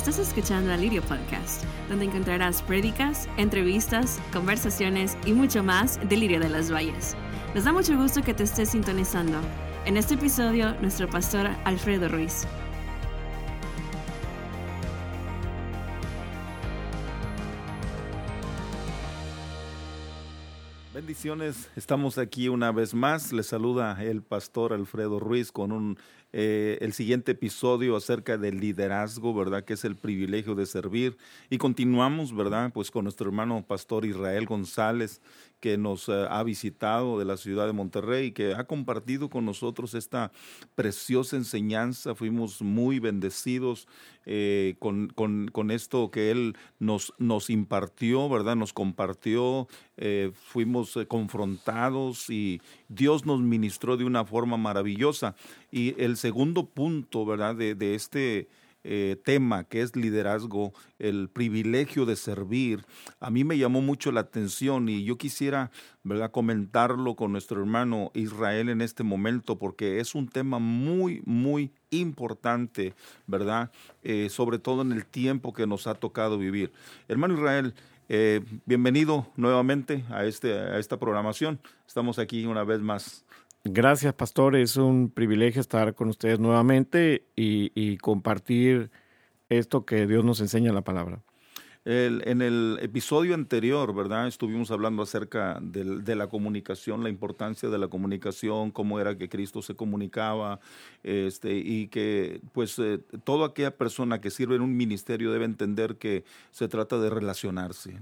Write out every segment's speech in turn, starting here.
Estás escuchando al Lirio Podcast, donde encontrarás prédicas, entrevistas, conversaciones y mucho más del Lirio de las Valles. Nos da mucho gusto que te estés sintonizando. En este episodio, nuestro pastor Alfredo Ruiz. Bendiciones, estamos aquí una vez más. Les saluda el pastor Alfredo Ruiz con un, eh, el siguiente episodio acerca del liderazgo, ¿verdad? Que es el privilegio de servir. Y continuamos, ¿verdad? Pues con nuestro hermano pastor Israel González, que nos eh, ha visitado de la ciudad de Monterrey, que ha compartido con nosotros esta preciosa enseñanza. Fuimos muy bendecidos eh, con, con, esto que Él nos, nos impartió, ¿verdad? Nos compartió, eh, fuimos confrontados y Dios nos ministró de una forma maravillosa. Y el segundo punto, ¿verdad? De, de este eh, tema que es liderazgo, el privilegio de servir, a mí me llamó mucho la atención y yo quisiera ¿verdad? comentarlo con nuestro hermano Israel en este momento porque es un tema muy, muy importante, ¿verdad? Eh, sobre todo en el tiempo que nos ha tocado vivir. Hermano Israel, eh, bienvenido nuevamente a, este, a esta programación. Estamos aquí una vez más. Gracias, pastor. Es un privilegio estar con ustedes nuevamente y, compartir esto que Dios nos enseña en la palabra. En el episodio anterior, ¿verdad? Estuvimos hablando acerca de, de, la comunicación, la importancia de la comunicación, cómo era que Cristo se comunicaba, este, y que pues eh, toda aquella persona que sirve en un ministerio debe entender que se trata de relacionarse,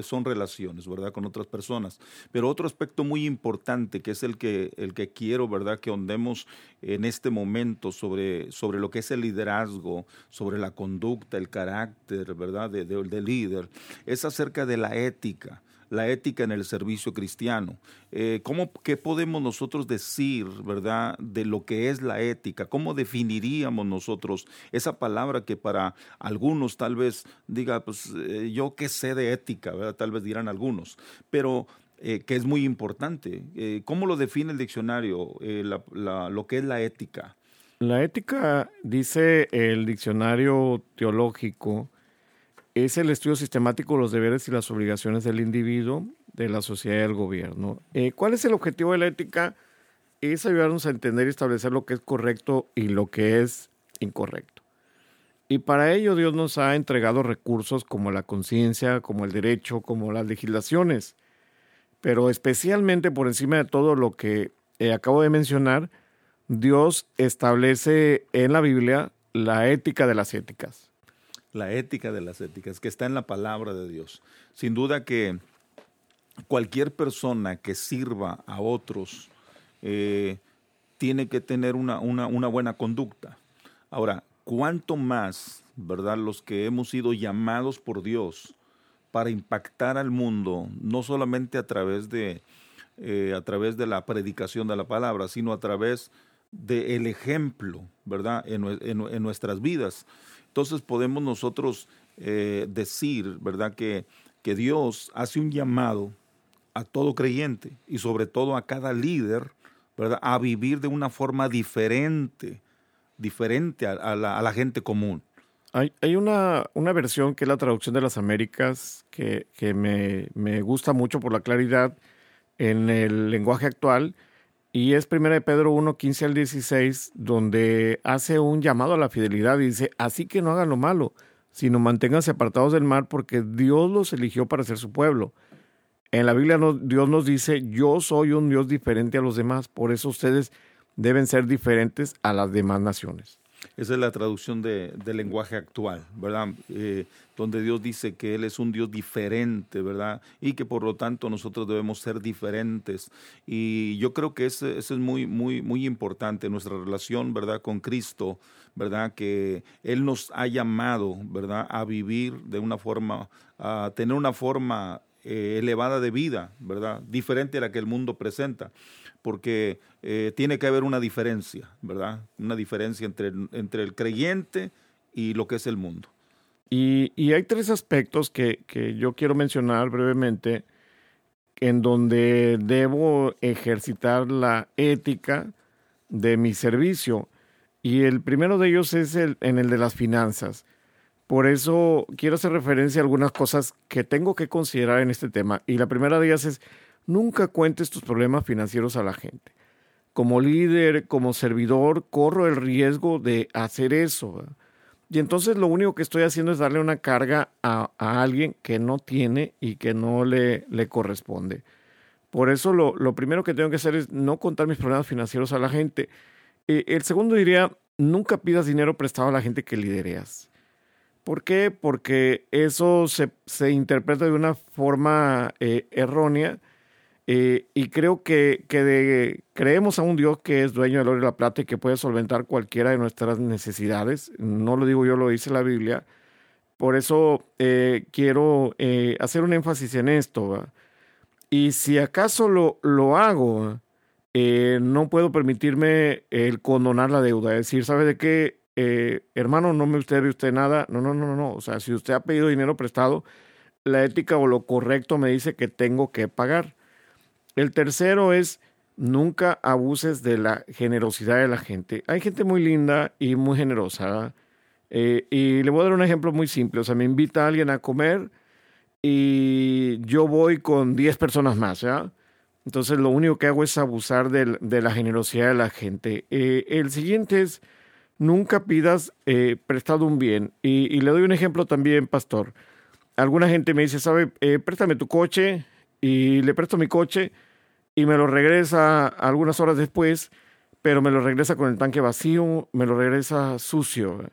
son relaciones, ¿verdad? Con otras personas. Pero otro aspecto muy importante, que es el que, el que quiero, ¿verdad? Que ondemos en este momento sobre, sobre lo que es el liderazgo, sobre la conducta, el carácter, ¿verdad? De líder, es acerca de la ética, la ética en el servicio cristiano. Eh, ¿cómo, ¿Qué podemos nosotros decir, verdad, de lo que es la ética? ¿Cómo definiríamos nosotros esa palabra que para algunos tal vez diga, pues eh, yo qué sé de ética, ¿verdad? Tal vez dirán algunos, pero eh, que es muy importante. ¿Cómo lo define el diccionario, lo que es la ética? La ética, dice el diccionario teológico, es el estudio sistemático de los deberes y las obligaciones del individuo, de la sociedad y del gobierno. Eh, ¿Cuál es el objetivo de la ética? Es ayudarnos a entender y establecer lo que es correcto y lo que es incorrecto. Y para ello Dios nos ha entregado recursos como la conciencia, como el derecho, como las legislaciones. Pero especialmente por encima de todo lo que eh, acabo de mencionar, Dios establece en la Biblia la ética de las éticas la ética de las éticas, que está en la palabra de Dios. Sin duda que cualquier persona que sirva a otros eh, tiene que tener una, una, una, buena conducta. Ahora, ¿cuánto más, verdad, los que hemos sido llamados por Dios para impactar al mundo, no solamente a través de, eh, a través de la predicación de la palabra, sino a través del ejemplo, ¿verdad?, en, en, en nuestras vidas. Entonces podemos nosotros eh, decir, ¿verdad?, que, que Dios hace un llamado a todo creyente y sobre todo a cada líder, ¿verdad?, a vivir de una forma diferente, diferente a, la, gente común. Hay, hay una, una, versión que es la traducción de las Américas que, que me, me, gusta mucho por la claridad en el lenguaje actual y es 1 de Pedro 1, 15 al 16, donde hace un llamado a la fidelidad y dice, así que no hagan lo malo, sino manténganse apartados del mal porque Dios los eligió para ser su pueblo. En la Biblia Dios nos dice, yo soy un Dios diferente a los demás, por eso ustedes deben ser diferentes a las demás naciones. Esa es la traducción de, del lenguaje actual, ¿verdad? Eh, donde Dios dice que Él es un Dios diferente, ¿verdad? Y que por lo tanto nosotros debemos ser diferentes. Y yo creo que eso, es muy, muy, muy importante, nuestra relación, ¿verdad? Con Cristo, ¿verdad? Que Él nos ha llamado, ¿verdad? A vivir de una forma, a tener una forma eh, elevada de vida, ¿verdad? Diferente a la que el mundo presenta porque eh, tiene que haber una diferencia, ¿verdad? Una diferencia entre, entre el creyente y lo que es el mundo. Y, y hay tres aspectos que, que, yo quiero mencionar brevemente en donde debo ejercitar la ética de mi servicio. Y el primero de ellos es el, en el de las finanzas. Por eso quiero hacer referencia a algunas cosas que tengo que considerar en este tema. Y la primera de ellas es, nunca cuentes tus problemas financieros a la gente. Como líder, como servidor, corro el riesgo de hacer eso. Y entonces lo único que estoy haciendo es darle una carga a, alguien que no tiene y que no le, le corresponde. Por eso lo, lo, primero que tengo que hacer es no contar mis problemas financieros a la gente. Eh, el segundo diría, nunca pidas dinero prestado a la gente que lidereas. ¿Por qué? Porque eso se, se interpreta de una forma eh, errónea eh, y creo que, que creemos a un Dios que es dueño del oro y la plata y que puede solventar cualquiera de nuestras necesidades. No lo digo yo, lo dice la Biblia. Por eso eh, quiero hacer un énfasis en esto. Y si acaso lo, lo hago, no puedo permitirme el condonar la deuda. Es decir, ¿sabe de qué? Eh, hermano, no me usted ve usted nada. No, no, no, no. O sea, si usted ha pedido dinero prestado, la ética o lo correcto me dice que tengo que pagar. El tercero es nunca abuses de la generosidad de la gente. Hay gente muy linda y muy generosa. Eh, y le voy a dar un ejemplo muy simple. O sea, me invita a alguien a comer y yo voy con 10 personas más. ¿ya? Entonces, lo único que hago es abusar de, la generosidad de la gente. Eh, el siguiente es nunca pidas eh, prestado un bien. Y, le doy un ejemplo también, pastor. Alguna gente me dice, ¿sabe? Eh, préstame tu coche y le presto mi coche y me lo regresa algunas horas después, pero me lo regresa con el tanque vacío, me lo regresa sucio.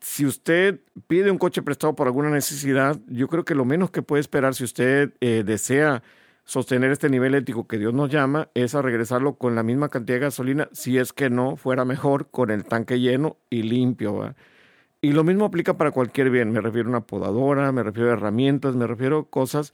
Si usted pide un coche prestado por alguna necesidad, yo creo que lo menos que puede esperar si usted eh, desea sostener este nivel ético que Dios nos llama es a regresarlo con la misma cantidad de gasolina, si es que no fuera mejor con el tanque lleno y limpio. Y lo mismo aplica para cualquier bien, me refiero a una podadora, me refiero a herramientas, me refiero a cosas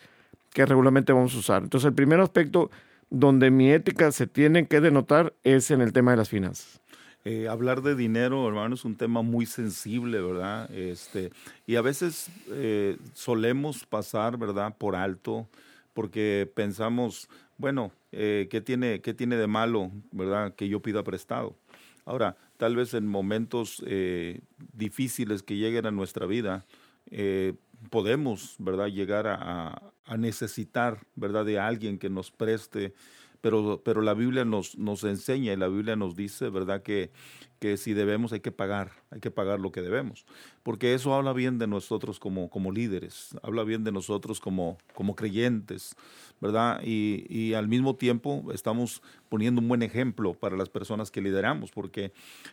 que regularmente vamos a usar. Entonces el primer aspecto donde mi ética se tiene que denotar es en el tema de las finanzas. Eh, hablar de dinero, hermano, es un tema muy sensible, ¿verdad? Este, y a veces eh, solemos pasar, ¿verdad?, por alto porque pensamos, bueno, eh, ¿qué, tiene, ¿qué tiene de malo, verdad, que yo pida prestado? Ahora, tal vez en momentos eh, difíciles que lleguen a nuestra vida, eh, podemos, ¿verdad?, llegar a, a, necesitar, ¿verdad?, de alguien que nos preste, pero, pero la Biblia nos, nos enseña y la Biblia nos dice, ¿verdad?, que que si debemos hay que pagar, hay que pagar lo que debemos, porque eso habla bien de nosotros como, como líderes, habla bien de nosotros como, como creyentes, ¿verdad? Y, y, al mismo tiempo estamos poniendo un buen ejemplo para las personas que lideramos, porque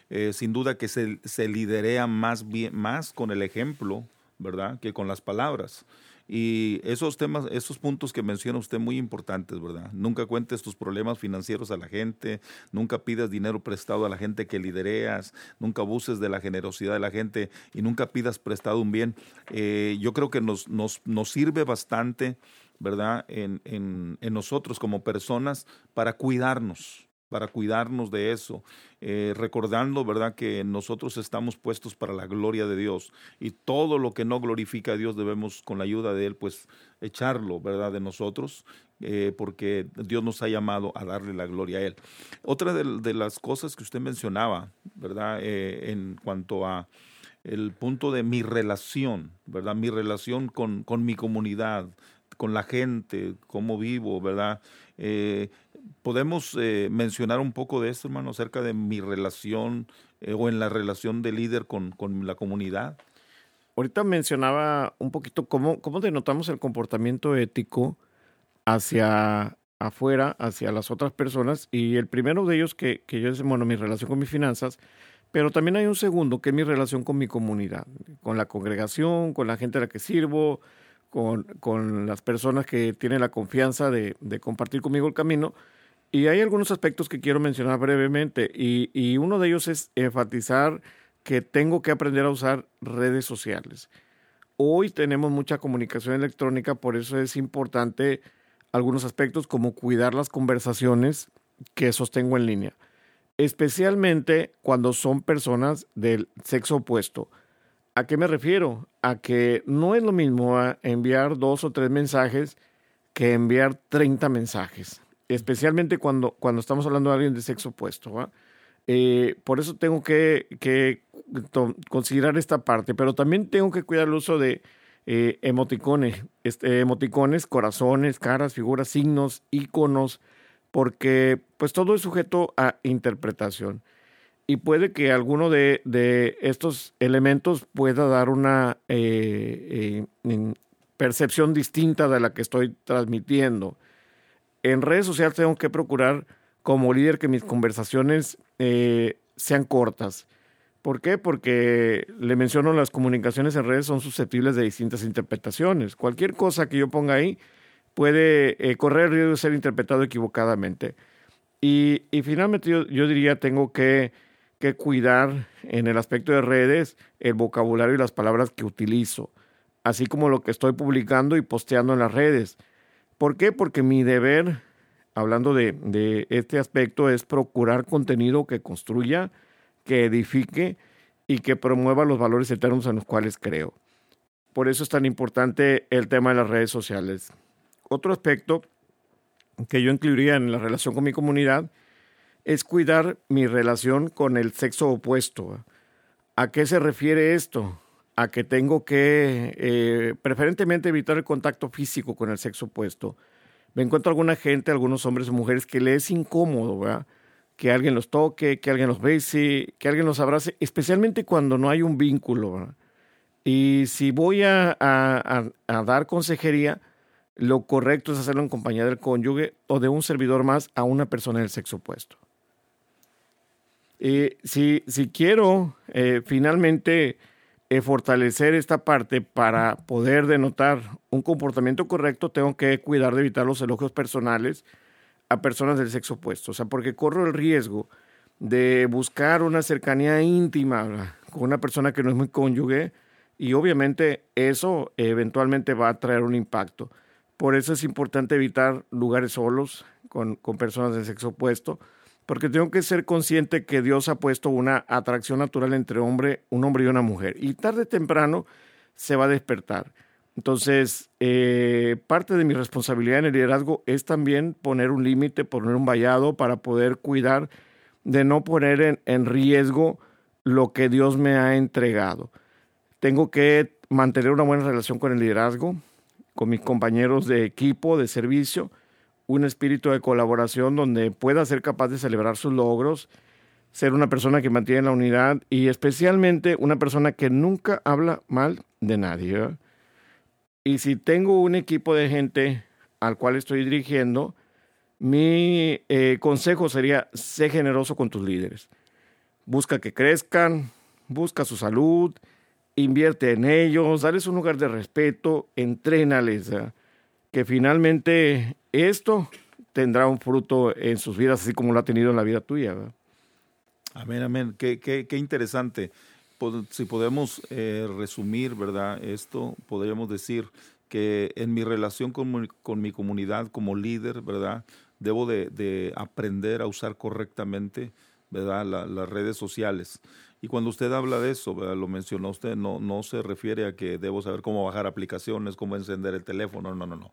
eh, sin duda que se, se liderea más, bien, más con el ejemplo, ¿verdad? Que con las palabras. Y esos temas, esos puntos que menciona usted muy importantes, ¿verdad? Nunca cuentes tus problemas financieros a la gente, nunca pidas dinero prestado a la gente que lidereas, nunca abuses de la generosidad de la gente y nunca pidas prestado un bien. Eh, yo creo que nos, nos, nos sirve bastante, ¿verdad? En, en, en nosotros como personas para cuidarnos, para cuidarnos de eso, eh, recordando, ¿verdad?, que nosotros estamos puestos para la gloria de Dios y todo lo que no glorifica a Dios debemos, con la ayuda de Él, pues echarlo, ¿verdad?, de nosotros, eh, porque Dios nos ha llamado a darle la gloria a Él. Otra de, las cosas que usted mencionaba, ¿verdad?, eh, en cuanto a el punto de mi relación, ¿verdad?, mi relación con, con mi comunidad, con la gente, cómo vivo, ¿verdad? ¿Podemos eh, mencionar un poco de esto, hermano, acerca de mi relación eh, o en la relación de líder con, con, la comunidad? Ahorita mencionaba un poquito cómo, cómo denotamos el comportamiento ético hacia afuera, hacia las otras personas. Y el primero de ellos que, que yo es, bueno, mi relación con mis finanzas, pero también hay un segundo que es mi relación con mi comunidad, con la congregación, con la gente a la que sirvo, con, con las personas que tienen la confianza de, de compartir conmigo el camino. Y hay algunos aspectos que quiero mencionar brevemente y, y, uno de ellos es enfatizar que tengo que aprender a usar redes sociales. Hoy tenemos mucha comunicación electrónica, por eso es importante algunos aspectos como cuidar las conversaciones que sostengo en línea, especialmente cuando son personas del sexo opuesto. ¿A qué me refiero? A que no es lo mismo enviar dos o tres mensajes que enviar 30 mensajes especialmente cuando, cuando estamos hablando de alguien de sexo opuesto. Eh, por eso tengo que, que considerar esta parte, pero también tengo que cuidar el uso de eh, emoticones, este, emoticones, corazones, caras, figuras, signos, iconos, porque pues todo es sujeto a interpretación. Y puede que alguno de, de estos elementos pueda dar una eh, percepción distinta de la que estoy transmitiendo. En redes sociales tengo que procurar como líder que mis conversaciones eh, sean cortas. ¿Por qué? Porque le menciono las comunicaciones en redes son susceptibles de distintas interpretaciones. Cualquier cosa que yo ponga ahí puede eh, correr riesgo de ser interpretado equivocadamente. Y, finalmente yo, yo, diría tengo que, que cuidar en el aspecto de redes el vocabulario y las palabras que utilizo, así como lo que estoy publicando y posteando en las redes. ¿Por qué? Porque mi deber hablando de, este aspecto, es procurar contenido que construya, que edifique y que promueva los valores eternos en los cuales creo. Por eso es tan importante el tema de las redes sociales. Otro aspecto que yo incluiría en la relación con mi comunidad es cuidar mi relación con el sexo opuesto. ¿A qué se refiere esto? A que tengo que eh, preferentemente evitar el contacto físico con el sexo opuesto me encuentro alguna gente, algunos hombres o mujeres que les es incómodo. Que alguien los toque, que alguien los bese, que alguien los abrace, especialmente cuando no hay un vínculo. Y si voy a, dar consejería, lo correcto es hacerlo en compañía del cónyuge o de un servidor más a una persona del sexo opuesto. Y si, si quiero eh, finalmente eh, fortalecer esta parte para poder denotar un comportamiento correcto, tengo que cuidar de evitar los elogios personales a personas del sexo opuesto. O sea, porque corro el riesgo de buscar una cercanía íntima con una persona que no es muy cónyuge y obviamente eso eventualmente va a traer un impacto. Por eso es importante evitar lugares solos con, con personas del sexo opuesto porque tengo que ser consciente que Dios ha puesto una atracción natural entre hombre, un hombre y una mujer, y tarde o temprano se va a despertar. Entonces, eh, parte de mi responsabilidad en el liderazgo es también poner un límite, poner un vallado para poder cuidar de no poner en, en riesgo lo que Dios me ha entregado. Tengo que mantener una buena relación con el liderazgo, con mis compañeros de equipo, de servicio, un espíritu de colaboración donde pueda ser capaz de celebrar sus logros, ser una persona que mantiene la unidad y especialmente una persona que nunca habla mal de nadie. Y si tengo un equipo de gente al cual estoy dirigiendo, mi eh, consejo sería, sé generoso con tus líderes. Busca que crezcan, busca su salud, invierte en ellos, dales un lugar de respeto, entrénales que finalmente esto tendrá un fruto en sus vidas, así como lo ha tenido en la vida tuya. Amén, amén. Qué, qué, qué interesante. Si podemos eh, resumir, ¿verdad? Esto, podríamos decir que en mi relación con, con mi comunidad como líder, ¿verdad? Debo de, de aprender a usar correctamente, ¿verdad? las redes sociales. Y cuando usted habla de eso, lo mencionó usted, no, no se refiere a que debo saber cómo bajar aplicaciones, cómo encender el teléfono, no, no, no.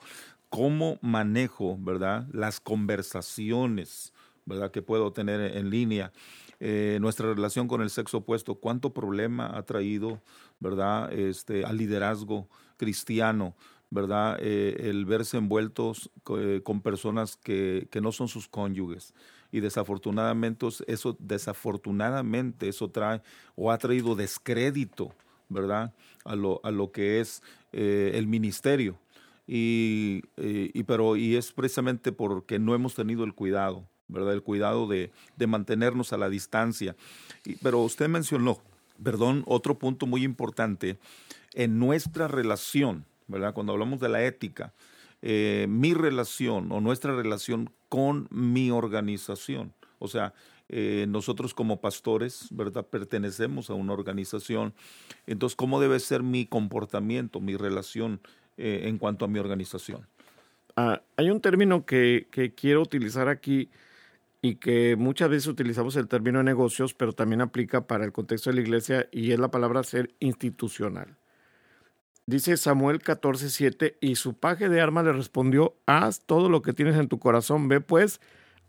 Cómo manejo, ¿verdad? Las conversaciones, ¿verdad? Que puedo tener en línea. Eh, nuestra relación con el sexo opuesto, cuánto problema ha traído, ¿verdad? Este, al liderazgo cristiano, ¿verdad? Eh, el verse envueltos eh, con personas que, que no son sus cónyuges y desafortunadamente eso, desafortunadamente eso trae o ha traído descrédito, ¿verdad? A lo, a lo que es eh, el ministerio. Y, eh, y, pero, y es precisamente porque no hemos tenido el cuidado, ¿verdad? El cuidado de, de mantenernos a la distancia. Pero usted mencionó, perdón, otro punto muy importante, en nuestra relación, ¿verdad? Cuando hablamos de la ética, eh, mi relación o nuestra relación con mi organización. O sea, eh, nosotros como pastores, ¿verdad? Pertenecemos a una organización. Entonces, ¿cómo debe ser mi comportamiento, mi relación eh, en cuanto a mi organización? Ah, hay un término que, que quiero utilizar aquí y que muchas veces utilizamos el término de negocios, pero también aplica para el contexto de la iglesia y es la palabra ser institucional. Dice Samuel 14:7, y su paje de armas le respondió, haz todo lo que tienes en tu corazón, ve pues,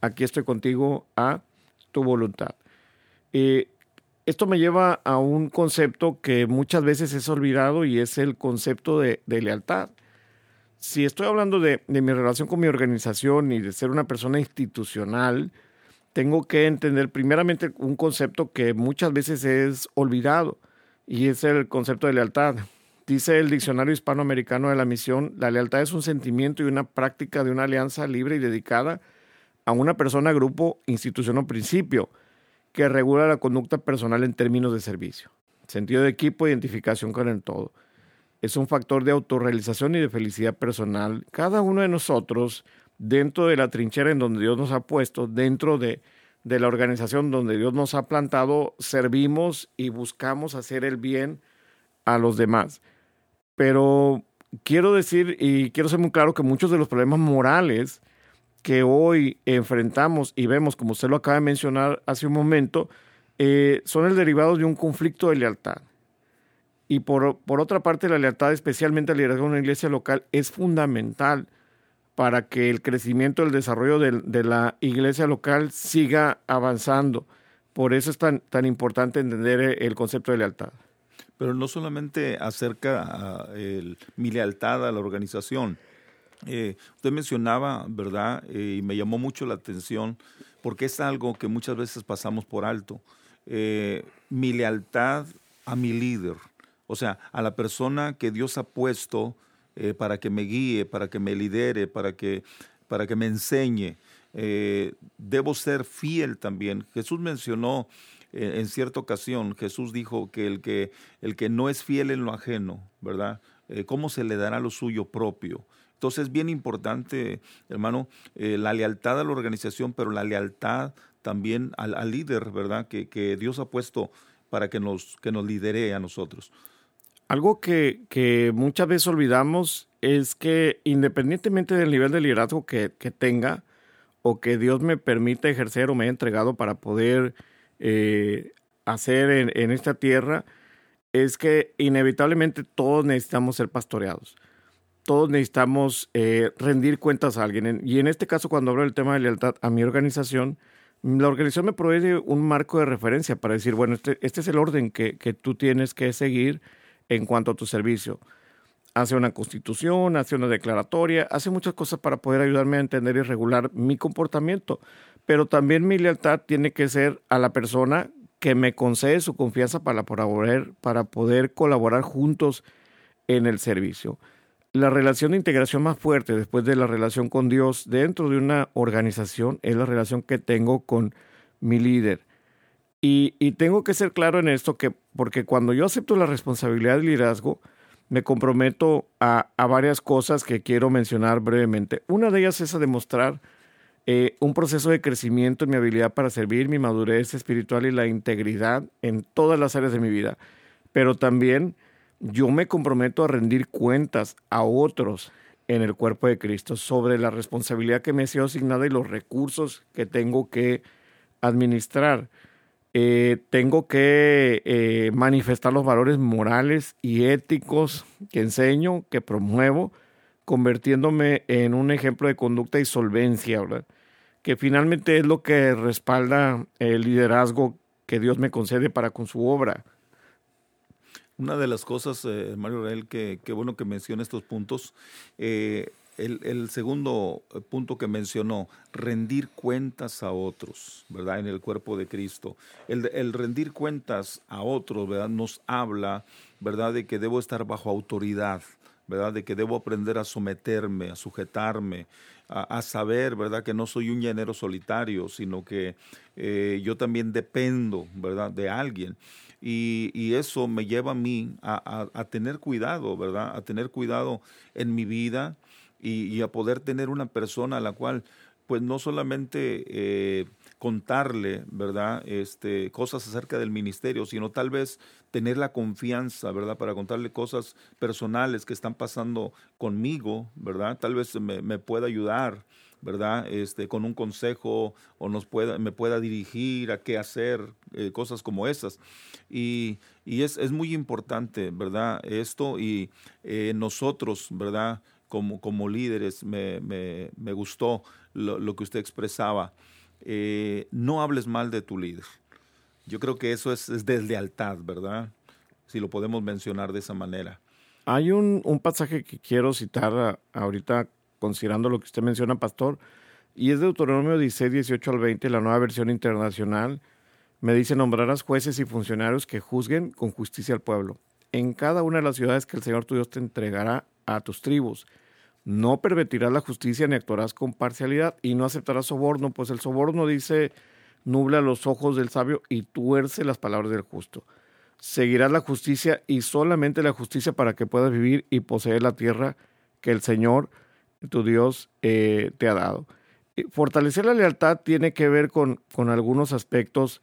aquí estoy contigo a tu voluntad. Eh, esto me lleva a un concepto que muchas veces es olvidado y es el concepto de, lealtad. Si estoy hablando de, de, mi relación con mi organización y de ser una persona institucional, tengo que entender primeramente un concepto que muchas veces es olvidado y es el concepto de lealtad. Dice el Diccionario Hispanoamericano de la Misión, la lealtad es un sentimiento y una práctica de una alianza libre y dedicada a una persona, grupo, institución o principio que regula la conducta personal en términos de servicio. Sentido de equipo, identificación con el todo. Es un factor de autorrealización y de felicidad personal. Cada uno de nosotros, dentro de la trinchera en donde Dios nos ha puesto, dentro de, de la organización donde Dios nos ha plantado, servimos y buscamos hacer el bien a los demás. Pero quiero decir y quiero ser muy claro que muchos de los problemas morales que hoy enfrentamos y vemos, como usted lo acaba de mencionar hace un momento, eh, son el derivado de un conflicto de lealtad. Y por, por otra parte, la lealtad, especialmente al liderazgo de una iglesia local, es fundamental para que el crecimiento, el desarrollo de, de, la iglesia local siga avanzando. Por eso es tan, tan importante entender el concepto de lealtad. Pero no solamente acerca el, mi lealtad a la organización, eh, usted mencionaba, ¿verdad? Eh, y me llamó mucho la atención porque es algo que muchas veces pasamos por alto. Eh, mi lealtad a mi líder, o sea, a la persona que Dios ha puesto para que me guíe, para que me lidere, para que, para que me enseñe. debo ser fiel también. Jesús mencionó en cierta ocasión, Jesús dijo que el que, el que no es fiel en lo ajeno, ¿verdad? ¿Cómo se le dará lo suyo propio? Entonces es bien importante, hermano, eh, la lealtad a la organización, pero la lealtad también al, líder, ¿verdad? Que, que, Dios ha puesto para que nos, que nos lidere a nosotros. Algo que, que, muchas veces olvidamos es que independientemente del nivel de liderazgo que, que tenga o que Dios me permita ejercer o me haya entregado para poder eh, hacer en, esta tierra, es que inevitablemente todos necesitamos ser pastoreados todos necesitamos eh, rendir cuentas a alguien. Y en este caso, cuando hablo del tema de lealtad a mi organización, la organización me provee un marco de referencia para decir, bueno, este, este es el orden que, tú tienes que seguir en cuanto a tu servicio. Hace una constitución, hace una declaratoria, hace muchas cosas para poder ayudarme a entender y regular mi comportamiento. Pero también mi lealtad tiene que ser a la persona que me concede su confianza para poder, para poder colaborar juntos en el servicio la relación de integración más fuerte después de la relación con Dios dentro de una organización es la relación que tengo con mi líder. Y, tengo que ser claro en esto, que, porque cuando yo acepto la responsabilidad de liderazgo, me comprometo a, varias cosas que quiero mencionar brevemente. Una de ellas es a demostrar eh, un proceso de crecimiento en mi habilidad para servir, mi madurez espiritual y la integridad en todas las áreas de mi vida. Pero también yo me comprometo a rendir cuentas a otros en el cuerpo de Cristo sobre la responsabilidad que me ha sido asignada y los recursos que tengo que administrar. Eh, tengo que eh, manifestar los valores morales y éticos que enseño, que promuevo, convirtiéndome en un ejemplo de conducta y solvencia, que finalmente es lo que respalda el liderazgo que Dios me concede para con su obra. Una de las cosas, eh, Mario Rael, que, bueno que menciona estos puntos, el, segundo punto que mencionó, rendir cuentas a otros, ¿verdad? En el cuerpo de Cristo. El, rendir cuentas a otros, ¿verdad? Nos habla, ¿verdad? De que debo estar bajo autoridad, ¿verdad? De que debo aprender a someterme, a sujetarme, a, saber, ¿verdad? Que no soy un llanero solitario, sino que eh, yo también dependo, ¿verdad? De alguien. Y, eso me lleva a mí a, tener cuidado, ¿verdad? A tener cuidado en mi vida y, a poder tener una persona a la cual, pues no solamente eh, contarle, ¿verdad? Este, cosas acerca del ministerio, sino tal vez tener la confianza, ¿verdad? Para contarle cosas personales que están pasando conmigo, ¿verdad? Tal vez me, pueda ayudar ¿verdad? Este, con un consejo o nos pueda, me pueda dirigir a qué hacer, eh, cosas como esas. Y, y es, es, muy importante, ¿verdad? Esto y eh, nosotros, ¿verdad? Como, como líderes, me, me, me gustó lo, lo, que usted expresaba. Eh, no hables mal de tu líder. Yo creo que eso es, deslealtad, ¿verdad? Si lo podemos mencionar de esa manera. Hay un, pasaje que quiero citar ahorita, considerando lo que usted menciona, pastor, y es de Deuteronomio 16, 18 al 20, la nueva versión internacional. Me dice, nombrarás jueces y funcionarios que juzguen con justicia al pueblo, en cada una de las ciudades que el Señor tu Dios te entregará a tus tribus. No pervertirás la justicia ni actuarás con parcialidad y no aceptarás soborno, pues el soborno dice nubla los ojos del sabio y tuerce las palabras del justo. Seguirás la justicia y solamente la justicia para que puedas vivir y poseer la tierra que el Señor, tu Dios, eh, te ha dado. Fortalecer la lealtad tiene que ver con, con algunos aspectos,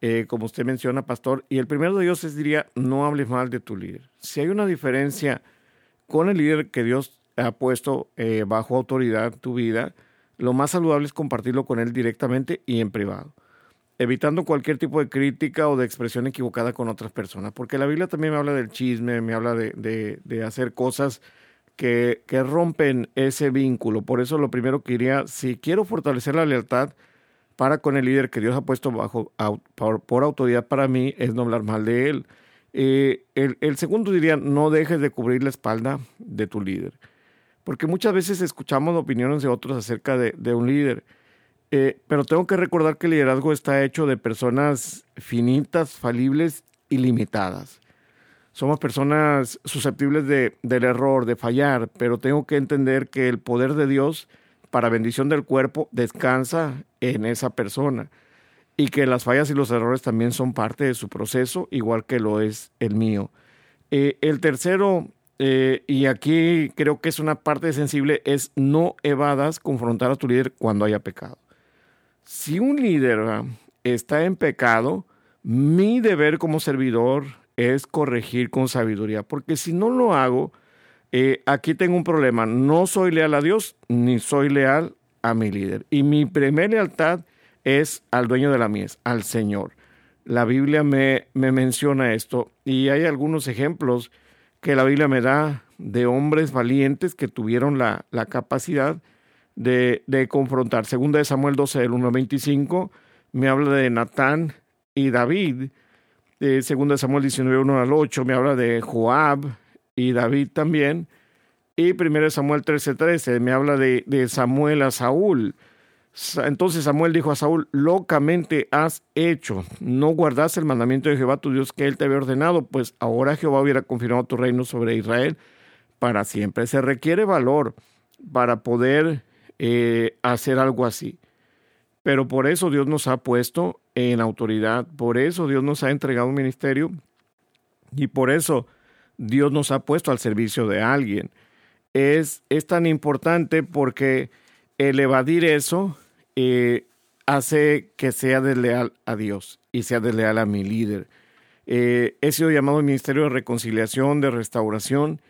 eh, como usted menciona, pastor, y el primero de ellos es, diría, no hables mal de tu líder. Si hay una diferencia con el líder que Dios ha puesto eh, bajo autoridad tu vida, lo más saludable es compartirlo con él directamente y en privado, evitando cualquier tipo de crítica o de expresión equivocada con otras personas, porque la Biblia también me habla del chisme, me habla de, de, hacer cosas que, que, rompen ese vínculo. Por eso lo primero que diría, si quiero fortalecer la lealtad para con el líder que Dios ha puesto bajo por, autoridad para mí, es no hablar mal de él. Eh, el, el segundo diría, no dejes de cubrir la espalda de tu líder porque muchas veces escuchamos opiniones de otros acerca de, un líder, eh, pero tengo que recordar que el liderazgo está hecho de personas finitas, falibles y limitadas. Somos personas susceptibles de, del error, de fallar, pero tengo que entender que el poder de Dios para bendición del cuerpo descansa en esa persona y que las fallas y los errores también son parte de su proceso, igual que lo es el mío. Eh, el tercero eh, y aquí creo que es una parte sensible, es no evadas confrontar a tu líder cuando haya pecado. Si un líder está en pecado, mi deber como servidor es corregir con sabiduría, porque si no lo hago, eh, aquí tengo un problema. No soy leal a Dios ni soy leal a mi líder. Y mi primera lealtad es al dueño de la mies, al Señor. La Biblia me menciona esto y hay algunos ejemplos que la Biblia me da de hombres valientes que tuvieron la, capacidad de, confrontar. Segunda de Samuel 12, del 1 al 25, me habla de Natán y David. Eh, segunda de Samuel 19, 1 al 8, me habla de Joab y David también. Y primero de Samuel 13, 13, me habla de, de Samuel a Saúl. Entonces Samuel dijo a Saúl, locamente has hecho, no guardas el mandamiento de Jehová tu Dios que él te había ordenado, pues ahora Jehová hubiera confirmado tu reino sobre Israel para siempre. Se requiere valor para poder eh, hacer algo así. Pero por eso Dios nos ha puesto en autoridad, por eso Dios nos ha entregado un ministerio y por eso Dios nos ha puesto al servicio de alguien. Es, es tan importante porque el evadir eso eh, hace que sea desleal a Dios y sea desleal a mi líder. Eh, he sido llamado Ministerio de Reconciliación, de Restauración,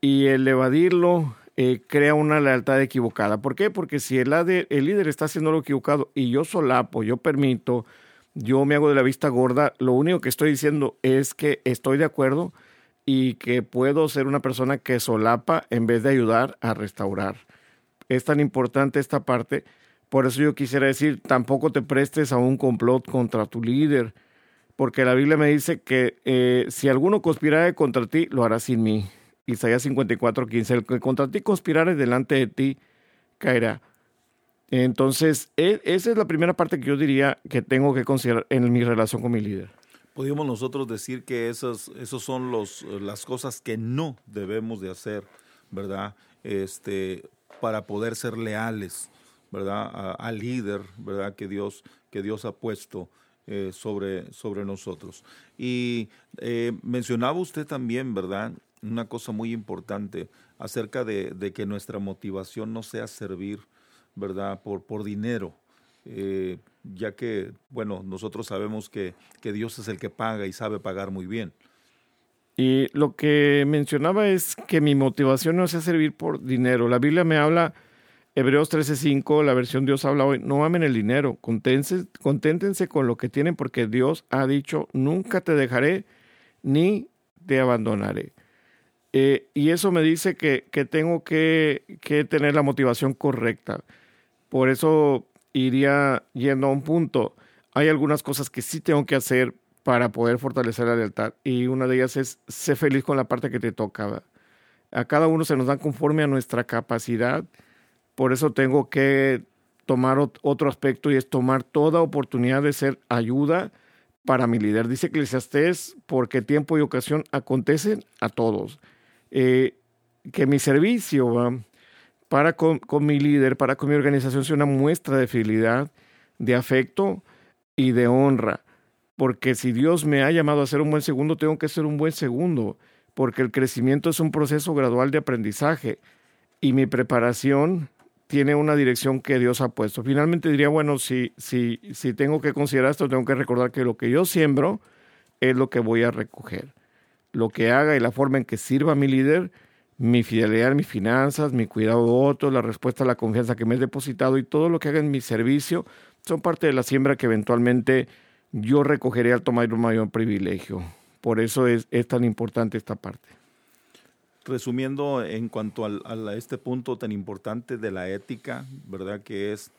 y el evadirlo eh, crea una lealtad equivocada. ¿Por qué? Porque si el, el líder está haciendo lo equivocado y yo solapo, yo permito, yo me hago de la vista gorda, lo único que estoy diciendo es que estoy de acuerdo y que puedo ser una persona que solapa en vez de ayudar a restaurar. Es tan importante esta parte por eso yo quisiera decir, tampoco te prestes a un complot contra tu líder, porque la Biblia me dice que eh, si alguno conspirare contra ti, lo hará sin mí. Isaías 54, 15. El que contra ti conspirare delante de ti, caerá. Entonces, e, esa es la primera parte que yo diría que tengo que considerar en mi relación con mi líder. Podríamos nosotros decir que esas, esos son los, las cosas que no debemos de hacer, ¿verdad? Este, para poder ser leales ¿verdad? al líder, ¿verdad? Que Dios, que Dios ha puesto eh, sobre, sobre nosotros. Y eh, mencionaba usted también, ¿verdad? Una cosa muy importante acerca de, que nuestra motivación no sea servir, ¿verdad? Por, por dinero. Eh, ya que, bueno, nosotros sabemos que, que Dios es el que paga y sabe pagar muy bien. Y lo que mencionaba es que mi motivación no sea servir por dinero. La Biblia me habla Hebreos 13:5, la versión Dios habla hoy, no amen el dinero, conténtense, conténtense con lo que tienen porque Dios ha dicho, nunca te dejaré ni te abandonaré. Eh, y eso me dice que, que tengo que, que, tener la motivación correcta. Por eso iría yendo a un punto. hay algunas cosas que sí tengo que hacer para poder fortalecer la lealtad. Y una de ellas es ser feliz con la parte que te toca. A cada uno se nos da conforme a nuestra capacidad. Por eso tengo que tomar otro aspecto y es tomar toda oportunidad de ser ayuda para mi líder. Dice Eclesiastés, porque tiempo y ocasión acontecen a todos. Eh, que mi servicio para con, con, mi líder, para con mi organización, sea una muestra de fidelidad, de afecto y de honra. Porque si Dios me ha llamado a ser un buen segundo, tengo que ser un buen segundo. Porque el crecimiento es un proceso gradual de aprendizaje y mi preparación tiene una dirección que Dios ha puesto. Finalmente diría, bueno, si, si, si tengo que considerar esto, tengo que recordar que lo que yo siembro es lo que voy a recoger. Lo que haga y la forma en que sirva a mi líder, mi fidelidad, mis finanzas, mi cuidado de otros, la respuesta a la confianza que me he depositado y todo lo que haga en mi servicio son parte de la siembra que eventualmente yo recogeré al tomar un mayor privilegio. Por eso es, tan importante esta parte resumiendo en cuanto a este punto tan importante de la ética, ¿verdad? Que es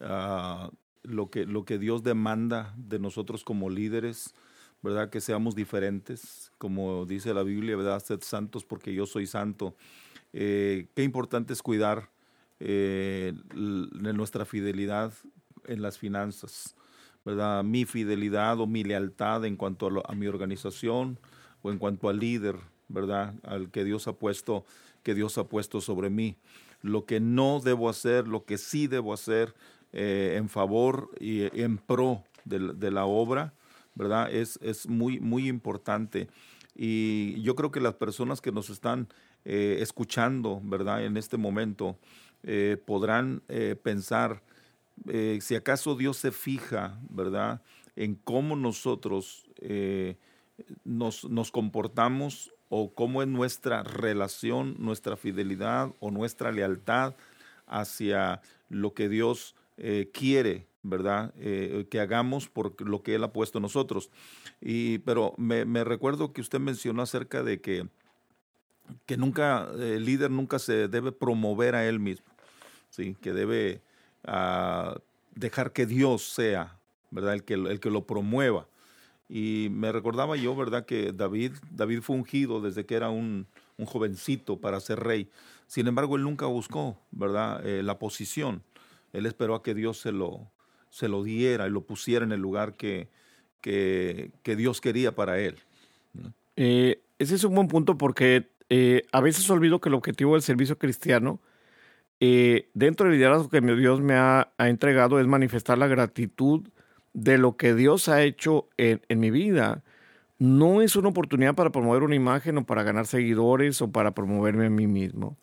ah, lo, que, Dios demanda de nosotros como líderes, ¿verdad? Que seamos diferentes, como dice la Biblia, ¿verdad? Sed santos porque yo soy santo. Eh, qué importante es cuidar eh, nuestra fidelidad en las finanzas, ¿verdad? Mi fidelidad o mi lealtad en cuanto a, a mi organización o en cuanto al líder, ¿verdad? Al que Dios ha puesto, que Dios ha puesto sobre mí. Lo que no debo hacer, lo que sí debo hacer eh, en favor y en pro de, la obra, ¿verdad? Es, es muy, muy importante. Y yo creo que las personas que nos están eh, escuchando, ¿verdad? En este momento, eh, podrán pensar, si acaso Dios se fija, ¿verdad? En cómo nosotros nos, nos comportamos o cómo es nuestra relación, nuestra fidelidad o nuestra lealtad hacia lo que Dios eh, quiere, ¿verdad? Eh, que hagamos por lo que Él ha puesto en nosotros. Y, pero me, recuerdo que usted mencionó acerca de que, que nunca, el líder nunca se debe promover a él mismo, ¿sí? Que debe ah, dejar que Dios sea, ¿verdad? El que, el que lo promueva. Y me recordaba yo, ¿verdad?, que David, David fue ungido desde que era un, un jovencito para ser rey. Sin embargo, él nunca buscó, ¿verdad?, eh, la posición. Él esperó a que Dios se lo, se lo diera y lo pusiera en el lugar que, que, que Dios quería para él. Eh, ese es un buen punto porque eh, a veces olvido que el objetivo del servicio cristiano, dentro del liderazgo que Dios me ha, entregado, es manifestar la gratitud de lo que Dios ha hecho en, mi vida. No es una oportunidad para promover una imagen o para ganar seguidores o para promoverme a mí mismo.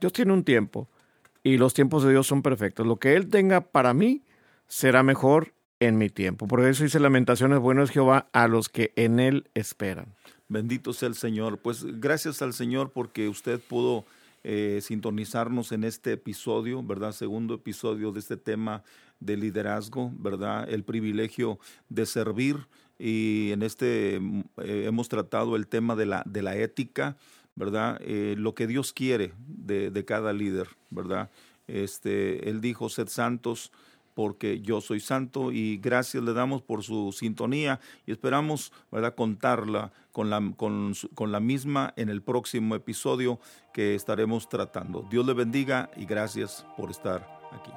Dios tiene un tiempo y los tiempos de Dios son perfectos. Lo que Él tenga para mí será mejor en mi tiempo. Por eso dice Lamentaciones, bueno es Jehová a los que en Él esperan. Bendito sea el Señor. Pues gracias al Señor porque usted pudo eh, sintonizarnos en este episodio, ¿verdad? Segundo episodio de este tema de liderazgo, ¿verdad? El privilegio de servir y en este mm, eh, hemos tratado el tema de la, de la ética, ¿verdad? Eh, lo que Dios quiere de, de, cada líder, ¿verdad? Este, él dijo, sed santos porque yo soy santo y gracias le damos por su sintonía y esperamos ¿verdad? contarla con la, con, la misma en el próximo episodio que estaremos tratando. Dios le bendiga y gracias por estar aquí.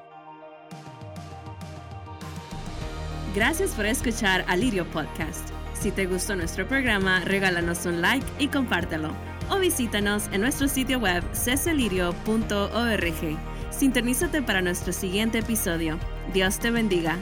Gracias por escuchar Alirio Podcast. Si te gustó nuestro programa, regálanos un like y compártelo. O visítanos en nuestro sitio web cesalirio.org. Sintonízate para nuestro siguiente episodio. Dios te bendiga.